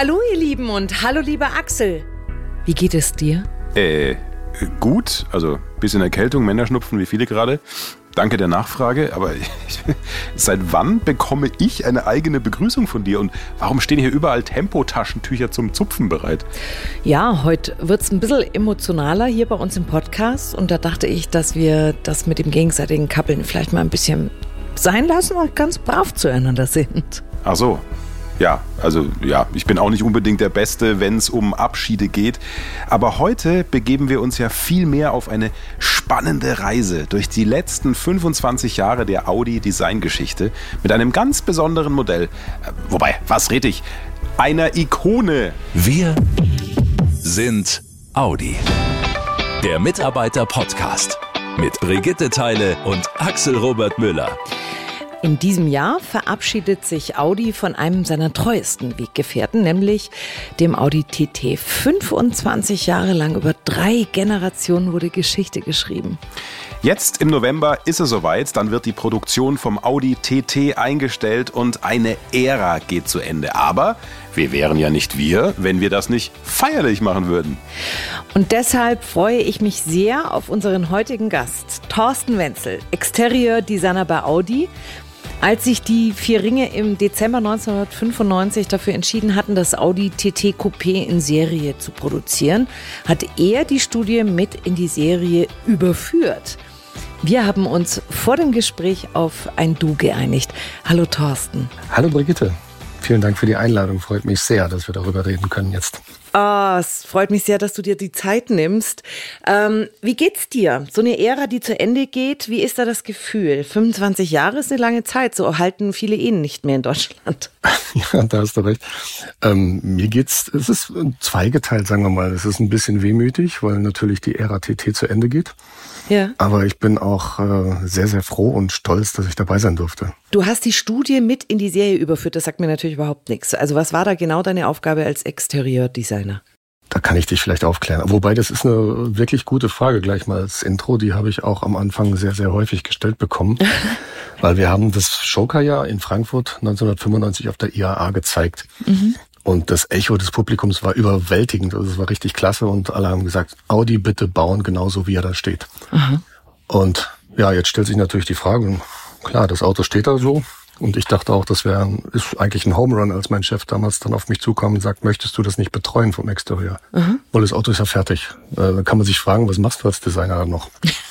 Hallo ihr Lieben und hallo lieber Axel. Wie geht es dir? Äh, gut. Also bisschen Erkältung, Männerschnupfen wie viele gerade. Danke der Nachfrage, aber seit wann bekomme ich eine eigene Begrüßung von dir und warum stehen hier überall Tempotaschentücher zum Zupfen bereit? Ja, heute wird es ein bisschen emotionaler hier bei uns im Podcast und da dachte ich, dass wir das mit dem gegenseitigen Kappeln vielleicht mal ein bisschen sein lassen und ganz brav zueinander sind. Ach so, ja, also ja, ich bin auch nicht unbedingt der Beste, wenn es um Abschiede geht. Aber heute begeben wir uns ja viel mehr auf eine spannende Reise durch die letzten 25 Jahre der Audi Designgeschichte mit einem ganz besonderen Modell. Äh, wobei, was red ich? Einer Ikone. Wir sind Audi. Der Mitarbeiter-Podcast mit Brigitte Teile und Axel Robert Müller. In diesem Jahr verabschiedet sich Audi von einem seiner treuesten Weggefährten, nämlich dem Audi TT. 25 Jahre lang, über drei Generationen wurde Geschichte geschrieben. Jetzt im November ist es soweit, dann wird die Produktion vom Audi TT eingestellt und eine Ära geht zu Ende. Aber wir wären ja nicht wir, wenn wir das nicht feierlich machen würden. Und deshalb freue ich mich sehr auf unseren heutigen Gast, Thorsten Wenzel, Exterior-Designer bei Audi. Als sich die vier Ringe im Dezember 1995 dafür entschieden hatten, das Audi TT Coupé in Serie zu produzieren, hat er die Studie mit in die Serie überführt. Wir haben uns vor dem Gespräch auf ein Du geeinigt. Hallo Thorsten. Hallo Brigitte. Vielen Dank für die Einladung. Freut mich sehr, dass wir darüber reden können jetzt. Oh, es freut mich sehr, dass du dir die Zeit nimmst. Ähm, wie geht's dir? So eine Ära, die zu Ende geht, wie ist da das Gefühl? 25 Jahre ist eine lange Zeit, so halten viele Ehen nicht mehr in Deutschland. Ja, da hast du recht. Ähm, mir geht's, es ist zweigeteilt, sagen wir mal. Es ist ein bisschen wehmütig, weil natürlich die Ära TT zu Ende geht. Ja. Aber ich bin auch äh, sehr, sehr froh und stolz, dass ich dabei sein durfte. Du hast die Studie mit in die Serie überführt. Das sagt mir natürlich überhaupt nichts. Also was war da genau deine Aufgabe als Exterieurdesigner? Da kann ich dich vielleicht aufklären. Wobei, das ist eine wirklich gute Frage gleich mal als Intro. Die habe ich auch am Anfang sehr, sehr häufig gestellt bekommen. weil wir haben das Schoker-Jahr in Frankfurt 1995 auf der IAA gezeigt. Mhm. Und das Echo des Publikums war überwältigend. Also es war richtig klasse und alle haben gesagt, Audi bitte bauen genauso wie er da steht. Mhm. Und ja, jetzt stellt sich natürlich die Frage, klar, das Auto steht da so, und ich dachte auch, das wäre ist eigentlich ein Home Run, als mein Chef damals dann auf mich zukam und sagt, möchtest du das nicht betreuen vom Exterieur? Mhm. Weil das Auto ist ja fertig. Äh, da kann man sich fragen, was machst du als Designer noch?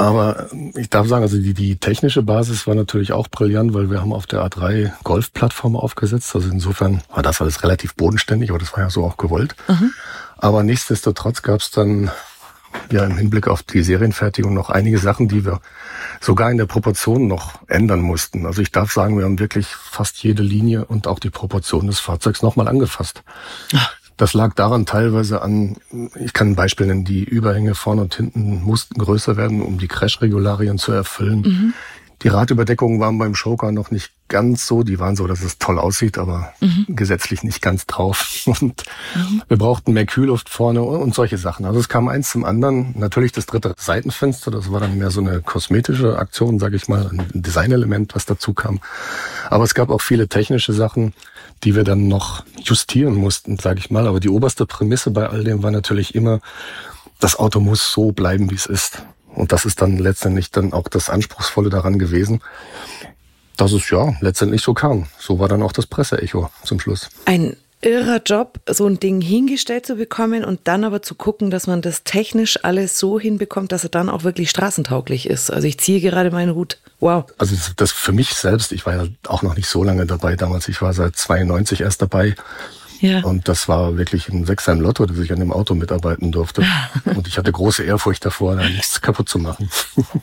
Aber ich darf sagen, also die, die technische Basis war natürlich auch brillant, weil wir haben auf der A3 Golf-Plattform aufgesetzt. Also insofern war das alles relativ bodenständig, aber das war ja so auch gewollt. Mhm. Aber nichtsdestotrotz gab es dann ja im Hinblick auf die Serienfertigung noch einige Sachen, die wir sogar in der Proportion noch ändern mussten. Also ich darf sagen, wir haben wirklich fast jede Linie und auch die Proportion des Fahrzeugs nochmal angefasst. Ach. Das lag daran teilweise an, ich kann ein Beispiel nennen, die Überhänge vorne und hinten mussten größer werden, um die Crash-Regularien zu erfüllen. Mhm. Die Radüberdeckungen waren beim Joker noch nicht ganz so. Die waren so, dass es toll aussieht, aber mhm. gesetzlich nicht ganz drauf. Und mhm. wir brauchten mehr Kühlluft vorne und solche Sachen. Also es kam eins zum anderen. Natürlich das dritte Seitenfenster. Das war dann mehr so eine kosmetische Aktion, sage ich mal, ein Designelement, was dazu kam. Aber es gab auch viele technische Sachen, die wir dann noch justieren mussten, sage ich mal. Aber die oberste Prämisse bei all dem war natürlich immer, das Auto muss so bleiben, wie es ist. Und das ist dann letztendlich dann auch das Anspruchsvolle daran gewesen, dass es ja letztendlich so kam. So war dann auch das Presseecho zum Schluss. Ein irrer Job, so ein Ding hingestellt zu bekommen und dann aber zu gucken, dass man das technisch alles so hinbekommt, dass er dann auch wirklich straßentauglich ist. Also ich ziehe gerade meinen Hut. Wow. Also das für mich selbst, ich war ja auch noch nicht so lange dabei damals. Ich war seit 92 erst dabei. Ja. Und das war wirklich ein Sechser im Lotto, dass ich an dem Auto mitarbeiten durfte. und ich hatte große Ehrfurcht davor, da nichts kaputt zu machen.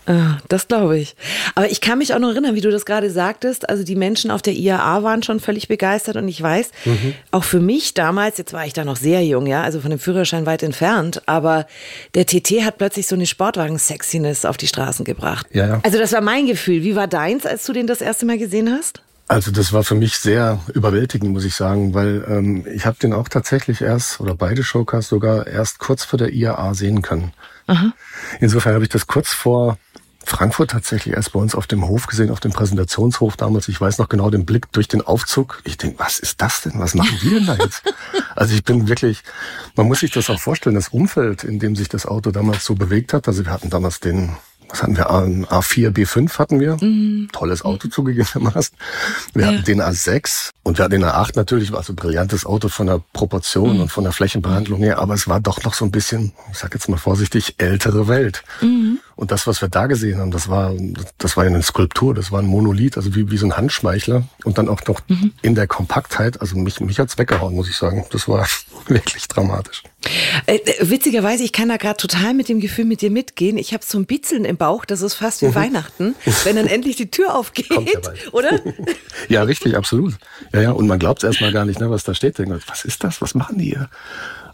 Ah, das glaube ich. Aber ich kann mich auch noch erinnern, wie du das gerade sagtest. Also die Menschen auf der IAA waren schon völlig begeistert und ich weiß, mhm. auch für mich damals, jetzt war ich da noch sehr jung, ja, also von dem Führerschein weit entfernt, aber der TT hat plötzlich so eine Sportwagen-Sexiness auf die Straßen gebracht. Ja, ja. Also das war mein Gefühl. Wie war deins, als du den das erste Mal gesehen hast? Also das war für mich sehr überwältigend, muss ich sagen, weil ähm, ich habe den auch tatsächlich erst, oder beide Showcars sogar erst kurz vor der IAA sehen können. Aha. Insofern habe ich das kurz vor Frankfurt tatsächlich erst bei uns auf dem Hof gesehen, auf dem Präsentationshof damals. Ich weiß noch genau den Blick durch den Aufzug. Ich denke, was ist das denn? Was machen die denn da jetzt? Also ich bin wirklich, man muss sich das auch vorstellen, das Umfeld, in dem sich das Auto damals so bewegt hat. Also wir hatten damals den was hatten wir? Ein A4, B5 hatten wir. Mhm. Tolles Auto zugegebenermaßen. Wir ja. hatten den A6 und wir hatten den A8 natürlich, war so ein brillantes Auto von der Proportion mhm. und von der Flächenbehandlung her, aber es war doch noch so ein bisschen, ich sag jetzt mal vorsichtig, ältere Welt. Mhm. Und das, was wir da gesehen haben, das war, das war eine Skulptur, das war ein Monolith, also wie, wie so ein Handschmeichler und dann auch noch mhm. in der Kompaktheit, also mich, mich hat's weggehauen, muss ich sagen. Das war wirklich dramatisch. Äh, äh, witzigerweise, ich kann da gerade total mit dem Gefühl mit dir mitgehen. Ich habe so ein Bitzeln im Bauch, das ist fast wie mhm. Weihnachten, wenn dann endlich die Tür aufgeht, oder? ja, richtig, absolut. Ja, ja, und man glaubt es erstmal gar nicht, ne, was da steht. Was ist das? Was machen die hier?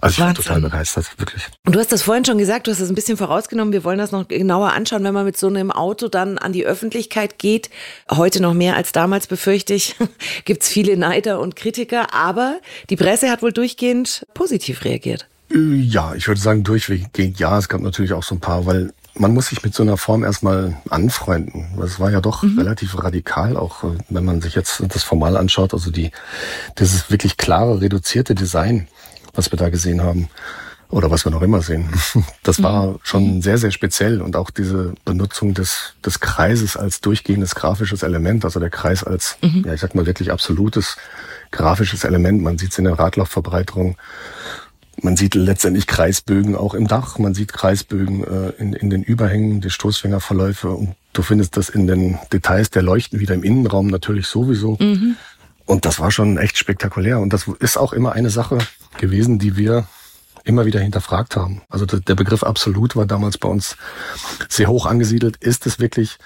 Also ich bin total begeistert, wirklich. Und du hast das vorhin schon gesagt, du hast das ein bisschen vorausgenommen. Wir wollen das noch genauer anschauen, wenn man mit so einem Auto dann an die Öffentlichkeit geht. Heute noch mehr als damals, befürchte ich, gibt's viele Neider und Kritiker. Aber die Presse hat wohl durchgehend positiv reagiert. Äh, ja, ich würde sagen durchwegend ja. Es gab natürlich auch so ein paar, weil man muss sich mit so einer Form erstmal anfreunden. Das war ja doch mhm. relativ radikal, auch äh, wenn man sich jetzt das formal anschaut. Also die, dieses wirklich klare, reduzierte Design was wir da gesehen haben oder was wir noch immer sehen. Das war mhm. schon sehr, sehr speziell und auch diese Benutzung des, des Kreises als durchgehendes grafisches Element, also der Kreis als, mhm. ja, ich sag mal wirklich absolutes grafisches Element. Man sieht es in der Radlaufverbreiterung. Man sieht letztendlich Kreisbögen auch im Dach. Man sieht Kreisbögen äh, in, in den Überhängen, die Stoßfängerverläufe und du findest das in den Details der Leuchten wieder im Innenraum natürlich sowieso. Mhm. Und das war schon echt spektakulär. Und das ist auch immer eine Sache gewesen, die wir immer wieder hinterfragt haben. Also der Begriff absolut war damals bei uns sehr hoch angesiedelt. Ist es wirklich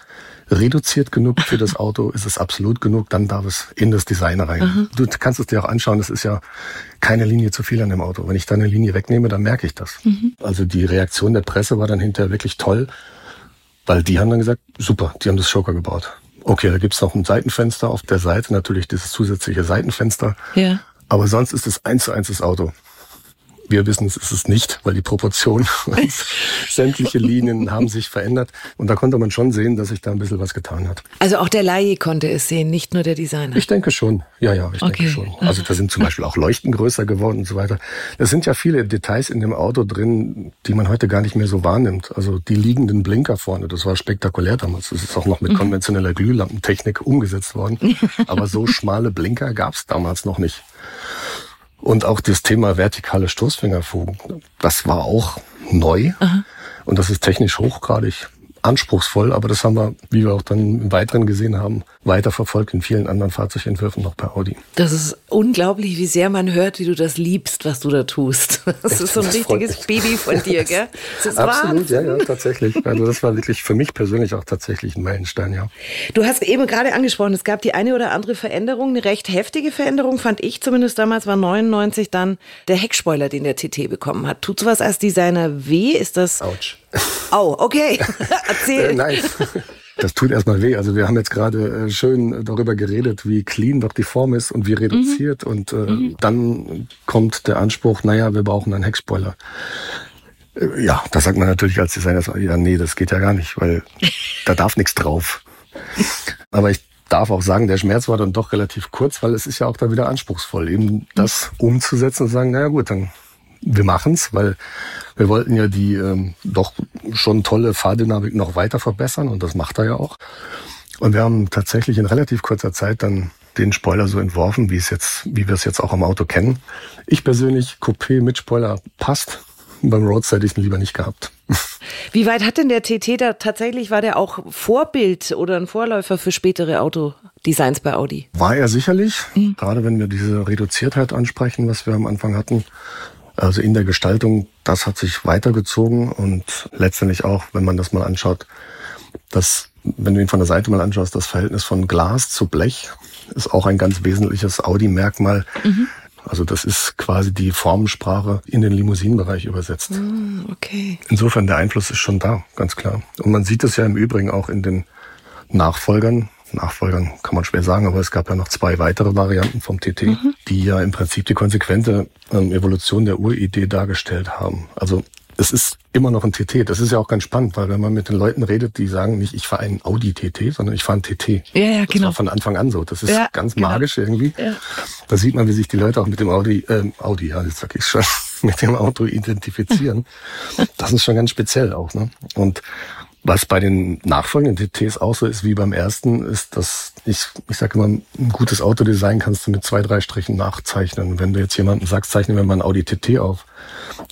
reduziert genug für das Auto? Ist es absolut genug? Dann darf es in das Design rein. Mhm. Du kannst es dir auch anschauen. Das ist ja keine Linie zu viel an dem Auto. Wenn ich da eine Linie wegnehme, dann merke ich das. Mhm. Also die Reaktion der Presse war dann hinterher wirklich toll, weil die haben dann gesagt, super, die haben das Schoker gebaut. Okay, da gibt's noch ein Seitenfenster auf der Seite, natürlich dieses zusätzliche Seitenfenster. Ja. Aber sonst ist es eins zu eins das Auto. Wir wissen, es ist es nicht, weil die Proportionen und sämtliche Linien haben sich verändert. Und da konnte man schon sehen, dass sich da ein bisschen was getan hat. Also auch der Laie konnte es sehen, nicht nur der Designer. Ich denke schon. Ja, ja, ich okay. denke schon. Also da sind zum Beispiel auch Leuchten größer geworden und so weiter. Es sind ja viele Details in dem Auto drin, die man heute gar nicht mehr so wahrnimmt. Also die liegenden Blinker vorne, das war spektakulär damals. Das ist auch noch mit mhm. konventioneller Glühlampentechnik umgesetzt worden. Aber so schmale Blinker gab es damals noch nicht. Und auch das Thema vertikale Stoßfängerfugen, das war auch neu. Aha. Und das ist technisch hochgradig anspruchsvoll, aber das haben wir, wie wir auch dann im Weiteren gesehen haben, weiterverfolgt in vielen anderen Fahrzeugentwürfen noch bei Audi. Das ist unglaublich, wie sehr man hört, wie du das liebst, was du da tust. Das Echt, ist so ein richtiges Baby von dir, gell? Absolut, ja, ja, tatsächlich. Also das war wirklich für mich persönlich auch tatsächlich ein Meilenstein, ja. Du hast eben gerade angesprochen, es gab die eine oder andere Veränderung, eine recht heftige Veränderung, fand ich zumindest damals, war 99 dann der Heckspoiler, den der TT bekommen hat. Tut sowas als Designer weh? Ist das... Autsch. Oh, okay. Erzähl. Äh, nein. Das tut erstmal weh. Also wir haben jetzt gerade äh, schön darüber geredet, wie clean doch die Form ist und wie reduziert. Mhm. Und äh, mhm. dann kommt der Anspruch, naja, wir brauchen einen Heckspoiler. Äh, ja, da sagt man natürlich als Designer, ja, nee, das geht ja gar nicht, weil da darf nichts drauf. Aber ich darf auch sagen, der Schmerz war dann doch relativ kurz, weil es ist ja auch da wieder anspruchsvoll, eben das umzusetzen und sagen, naja gut, dann wir machen's, weil wir wollten ja die ähm, doch schon tolle Fahrdynamik noch weiter verbessern und das macht er ja auch. Und wir haben tatsächlich in relativ kurzer Zeit dann den Spoiler so entworfen, wie es jetzt, wie wir es jetzt auch am Auto kennen. Ich persönlich, Coupé mit Spoiler passt. Beim Roadster hätte ich ihn lieber nicht gehabt. Wie weit hat denn der TT da tatsächlich, war der auch Vorbild oder ein Vorläufer für spätere Autodesigns bei Audi? War er sicherlich, mhm. gerade wenn wir diese Reduziertheit ansprechen, was wir am Anfang hatten. Also in der Gestaltung, das hat sich weitergezogen und letztendlich auch, wenn man das mal anschaut, das, wenn du ihn von der Seite mal anschaust, das Verhältnis von Glas zu Blech ist auch ein ganz wesentliches Audi-Merkmal. Mhm. Also das ist quasi die Formensprache in den Limousinenbereich übersetzt. Mm, okay. Insofern der Einfluss ist schon da, ganz klar. Und man sieht es ja im Übrigen auch in den Nachfolgern Nachfolgern kann man schwer sagen, aber es gab ja noch zwei weitere Varianten vom TT, mhm. die ja im Prinzip die konsequente ähm, Evolution der Uridee dargestellt haben. Also es ist immer noch ein TT. Das ist ja auch ganz spannend, weil wenn man mit den Leuten redet, die sagen nicht, ich fahre einen Audi TT, sondern ich fahre einen TT. Ja, ja, Das genau. war von Anfang an so. Das ist Ja, ganz genau. magisch irgendwie. Ja. Da sieht man, wie sich die Leute auch mit dem Audi, ähm, Audi, ja, jetzt sag ich schon, mit dem Auto identifizieren. Das ist schon ganz speziell auch. Ne? Und was bei den nachfolgenden TTs auch so ist wie beim ersten, ist, dass ich, ich sage immer, ein gutes Autodesign kannst du mit zwei, drei Strichen nachzeichnen. Wenn du jetzt jemanden sagst, zeichne mir mal ein Audi TT auf,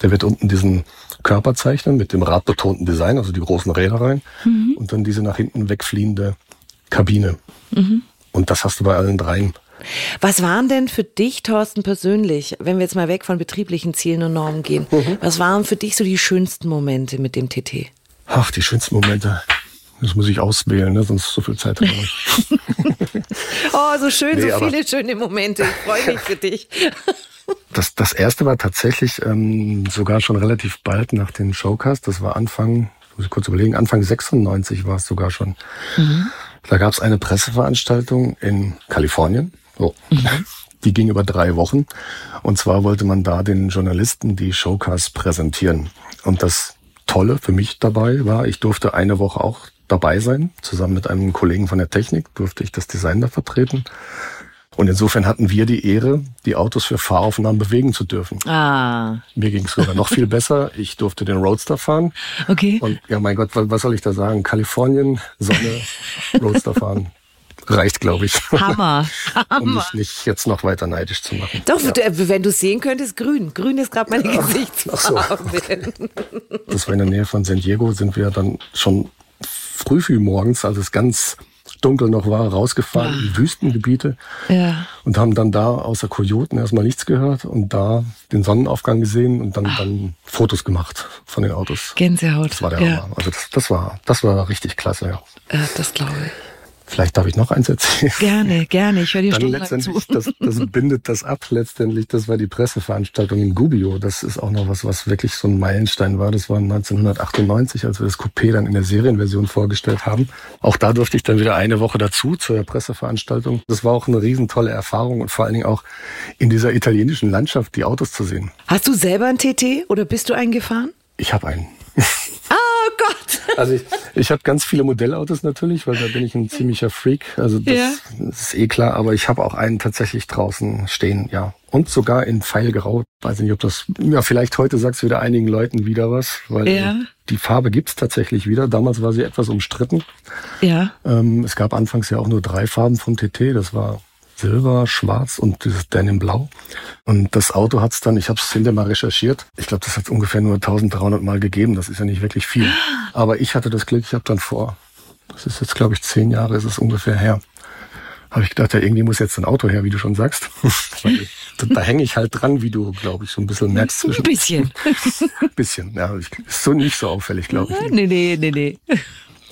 der wird unten diesen Körper zeichnen mit dem radbetonten Design, also die großen Räder rein und dann diese nach hinten wegfliehende Kabine. Und das hast du bei allen dreien. Was waren denn für dich, Thorsten, persönlich, wenn wir jetzt mal weg von betrieblichen Zielen und Normen gehen, Mhm. was waren für dich so die schönsten Momente mit dem TT? Ach, die schönsten Momente. Das muss ich auswählen, ne? sonst so viel Zeit habe ich. Oh, so schön, Nee, so viele schöne Momente. Ich freue mich für dich. Das, das erste war tatsächlich ähm, sogar schon relativ bald nach dem Showcast. Das war Anfang, muss ich kurz überlegen, Anfang 96 war es sogar schon. Da gab es eine Presseveranstaltung in Kalifornien. So. Die ging über drei Wochen. Und zwar wollte man da den Journalisten die Showcast präsentieren. Und das Tolle für mich dabei war, ich durfte eine Woche auch dabei sein. Zusammen mit einem Kollegen von der Technik durfte ich das Design da vertreten. Und insofern hatten wir die Ehre, die Autos für Fahraufnahmen bewegen zu dürfen. Ah, Mir ging es sogar noch viel besser. Ich durfte den Roadster fahren. okay. Und ja, mein Gott, was was soll ich da sagen? Kalifornien, Sonne, Roadster fahren. Reicht, glaube ich. Hammer. um mich nicht jetzt noch weiter neidisch zu machen. Doch, du- wenn du es sehen könntest, grün. Grün ist gerade meine Gesichtsfarbe. Das war in der Nähe von San Diego, sind wir dann schon früh, früh morgens, als es ganz dunkel noch war, rausgefahren in Wüstengebiete Ja. und haben dann da außer Kojoten erstmal nichts gehört und da den Sonnenaufgang gesehen und dann, dann Fotos gemacht von den Autos. Gänsehaut. Das war der ja. Hammer. Also das, das war, das war richtig klasse, ja. Äh, das glaube ich. Vielleicht darf ich noch eins erzählen. Gerne, gerne. Ich höre dir zu. letztendlich, das, das bindet das ab letztendlich. Das war die Presseveranstaltung in Gubbio. Das ist auch noch was, was wirklich so ein Meilenstein war. Das war 1998, als wir das Coupé dann in der Serienversion vorgestellt haben. Auch da durfte ich dann wieder eine Woche dazu zur Presseveranstaltung. Das war auch eine riesen tolle Erfahrung und vor allen Dingen auch in dieser italienischen Landschaft die Autos zu sehen. Hast du selber ein TT oder bist du eingefahren? Ich habe einen. Oh Gott. Also ich, ich habe ganz viele Modellautos natürlich, weil da bin ich ein ziemlicher Freak. Also das, Ja. ist eh klar, aber ich habe auch einen tatsächlich draußen stehen, ja. Und sogar in Pfeilgrau. Weiß nicht, ob das, ja, vielleicht heute sagst du wieder einigen Leuten wieder was, weil Ja. die Farbe gibt's tatsächlich wieder. Damals war sie etwas umstritten. Ja. Ähm, es gab anfangs ja auch nur drei Farben vom TT. Das war Silber, Schwarz und dieses Denim Blau. Und das Auto hat's dann, ich habe es hinterher mal recherchiert. Ich glaube, das hat ungefähr nur 1300 Mal gegeben. Das ist ja nicht wirklich viel. Aber ich hatte das Glück, ich habe dann vor, das ist jetzt glaube ich zehn Jahre, ist es ungefähr her, habe ich gedacht, ja, irgendwie muss jetzt ein Auto her, wie du schon sagst. Da, da hänge ich halt dran, wie du, glaube ich, so ein bisschen merkst Ein zwischen bisschen. bisschen. Ja, ich, ist so nicht so auffällig, glaube ich. nee, nee, nee, nee.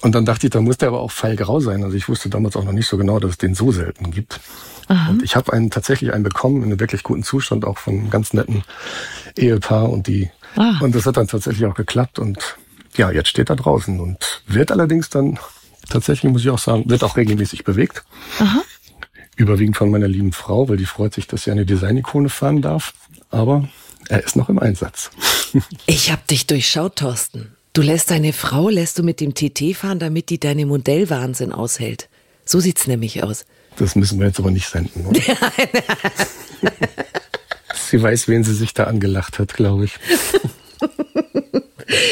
Und dann dachte ich, da muss der aber auch pfeilgrau sein. Also ich wusste damals auch noch nicht so genau, dass es den so selten gibt. Und ich habe einen tatsächlich einen bekommen in einem wirklich guten Zustand, auch von einem ganz netten Ehepaar und die Ah. und das hat dann tatsächlich auch geklappt und ja, jetzt steht er draußen und wird allerdings dann tatsächlich, muss ich auch sagen, wird auch regelmäßig bewegt. Überwiegend von meiner lieben Frau, weil die freut sich, dass sie eine Designikone fahren darf. Aber er ist noch im Einsatz. Ich hab dich durchschaut, Thorsten. Du lässt deine Frau, lässt du mit dem TT fahren, damit die deine Modellwahnsinn aushält. So sieht's nämlich aus. Das müssen wir jetzt aber nicht senden. Oder? sie weiß, wen sie sich da angelacht hat, glaube ich.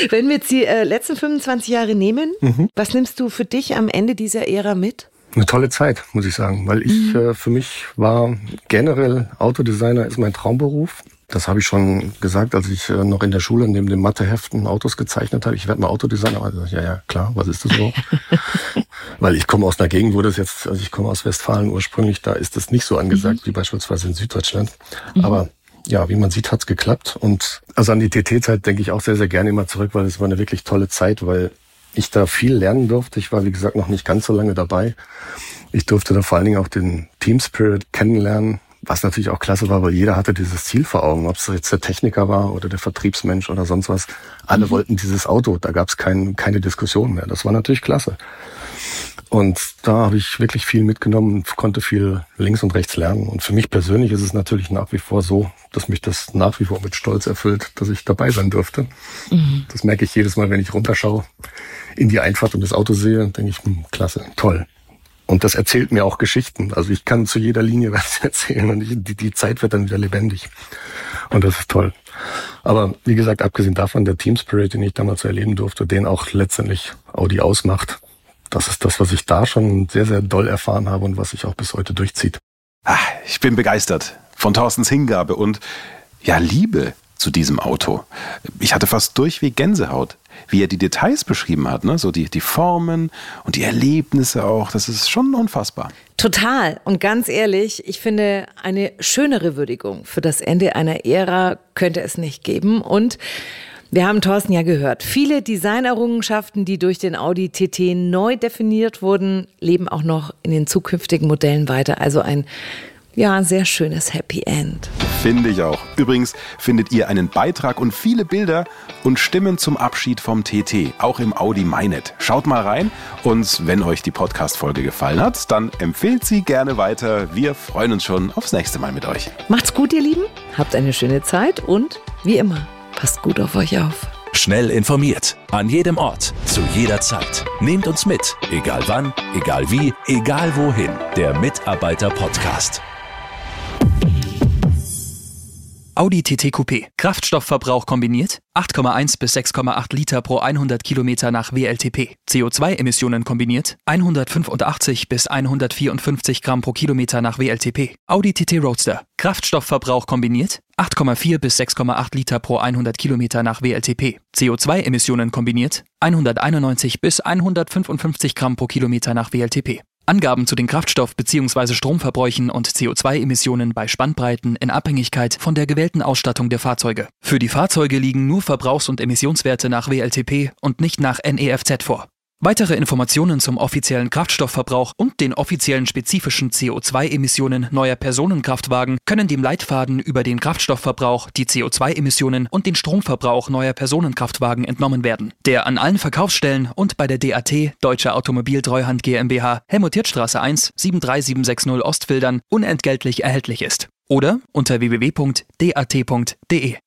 Wenn wir jetzt die äh, letzten 25 Jahre nehmen, Mhm. was nimmst du für dich am Ende dieser Ära mit? Eine tolle Zeit, muss ich sagen, weil ich äh, für mich war generell Autodesigner ist mein Traumberuf. Das habe ich schon gesagt, als ich äh, noch in der Schule neben den Matheheften Autos gezeichnet habe. Ich werde mal Autodesigner. Also, ja, ja, klar, was ist das überhaupt? weil ich komme aus einer Gegend, wo das jetzt, also ich komme aus Westfalen ursprünglich, da ist das nicht so angesagt wie beispielsweise in Süddeutschland. Aber ja, wie man sieht, hat's geklappt. Und also an die TT-Zeit denke ich auch sehr, sehr gerne immer zurück, weil es war eine wirklich tolle Zeit, weil ich da viel lernen durfte. Ich war, wie gesagt, noch nicht ganz so lange dabei. Ich durfte da vor allen Dingen auch den Team Spirit kennenlernen, was natürlich auch klasse war, weil jeder hatte dieses Ziel vor Augen, ob es jetzt der Techniker war oder der Vertriebsmensch oder sonst was. Alle wollten dieses Auto, da gab es kein, keine Diskussion mehr. Das war natürlich klasse. Und da habe ich wirklich viel mitgenommen, konnte viel links und rechts lernen. Und für mich persönlich ist es natürlich nach wie vor so, dass mich das nach wie vor mit Stolz erfüllt, dass ich dabei sein dürfte. Mhm. Das merke ich jedes Mal, wenn ich runterschaue in die Einfahrt und das Auto sehe, denke ich, hm, klasse, toll. Und das erzählt mir auch Geschichten. Also ich kann zu jeder Linie was erzählen und ich, die, die Zeit wird dann wieder lebendig. Und das ist toll. Aber wie gesagt, abgesehen davon, der Team Spirit, den ich damals erleben durfte, den auch letztendlich Audi ausmacht, das ist das, was ich da schon sehr, sehr doll erfahren habe und was sich auch bis heute durchzieht. Ach, ich bin begeistert von Thorstens Hingabe und ja, Liebe zu diesem Auto. Ich hatte fast durchweg Gänsehaut, wie er die Details beschrieben hat, ne? so die, die Formen und die Erlebnisse auch. Das ist schon unfassbar. Total. Und ganz ehrlich, ich finde, eine schönere Würdigung für das Ende einer Ära könnte es nicht geben. Und wir haben Thorsten ja gehört. Viele Designerrungenschaften, die durch den Audi TT neu definiert wurden, leben auch noch in den zukünftigen Modellen weiter. Also ein ja, ein sehr schönes Happy End. Finde ich auch. Übrigens findet ihr einen Beitrag und viele Bilder und Stimmen zum Abschied vom TT, auch im Audi MyNet. Schaut mal rein und wenn euch die Podcast-Folge gefallen hat, dann empfehlt sie gerne weiter. Wir freuen uns schon aufs nächste Mal mit euch. Macht's gut, ihr Lieben. Habt eine schöne Zeit und wie immer, Passt gut auf euch auf. Schnell informiert, an jedem Ort, zu jeder Zeit. Nehmt uns mit, egal wann, egal wie, egal wohin. Der Mitarbeiter-Podcast. Audi TT Coupé. Kraftstoffverbrauch kombiniert 8,1 bis 6,8 Liter pro 100 Kilometer nach WLTP. CO2-Emissionen kombiniert 185 bis 154 Gramm pro Kilometer nach WLTP. Audi TT Roadster. Kraftstoffverbrauch kombiniert 8,4 bis 6,8 Liter pro 100 Kilometer nach WLTP. CO2-Emissionen kombiniert 191 bis 155 Gramm pro Kilometer nach WLTP. Angaben zu den Kraftstoff- bzw. Stromverbräuchen und CO2-Emissionen bei Spannbreiten in Abhängigkeit von der gewählten Ausstattung der Fahrzeuge. Für die Fahrzeuge liegen nur Verbrauchs- und Emissionswerte nach WLTP und nicht nach NEFZ vor. Weitere Informationen zum offiziellen Kraftstoffverbrauch und den offiziellen spezifischen CO2-Emissionen neuer Personenkraftwagen können dem Leitfaden über den Kraftstoffverbrauch, die CO2-Emissionen und den Stromverbrauch neuer Personenkraftwagen entnommen werden, der an allen Verkaufsstellen und bei der DAT Deutsche Automobiltreuhand GmbH Helmut-Hirth-Straße 1 73760 Ostfildern unentgeltlich erhältlich ist oder unter www.dat.de.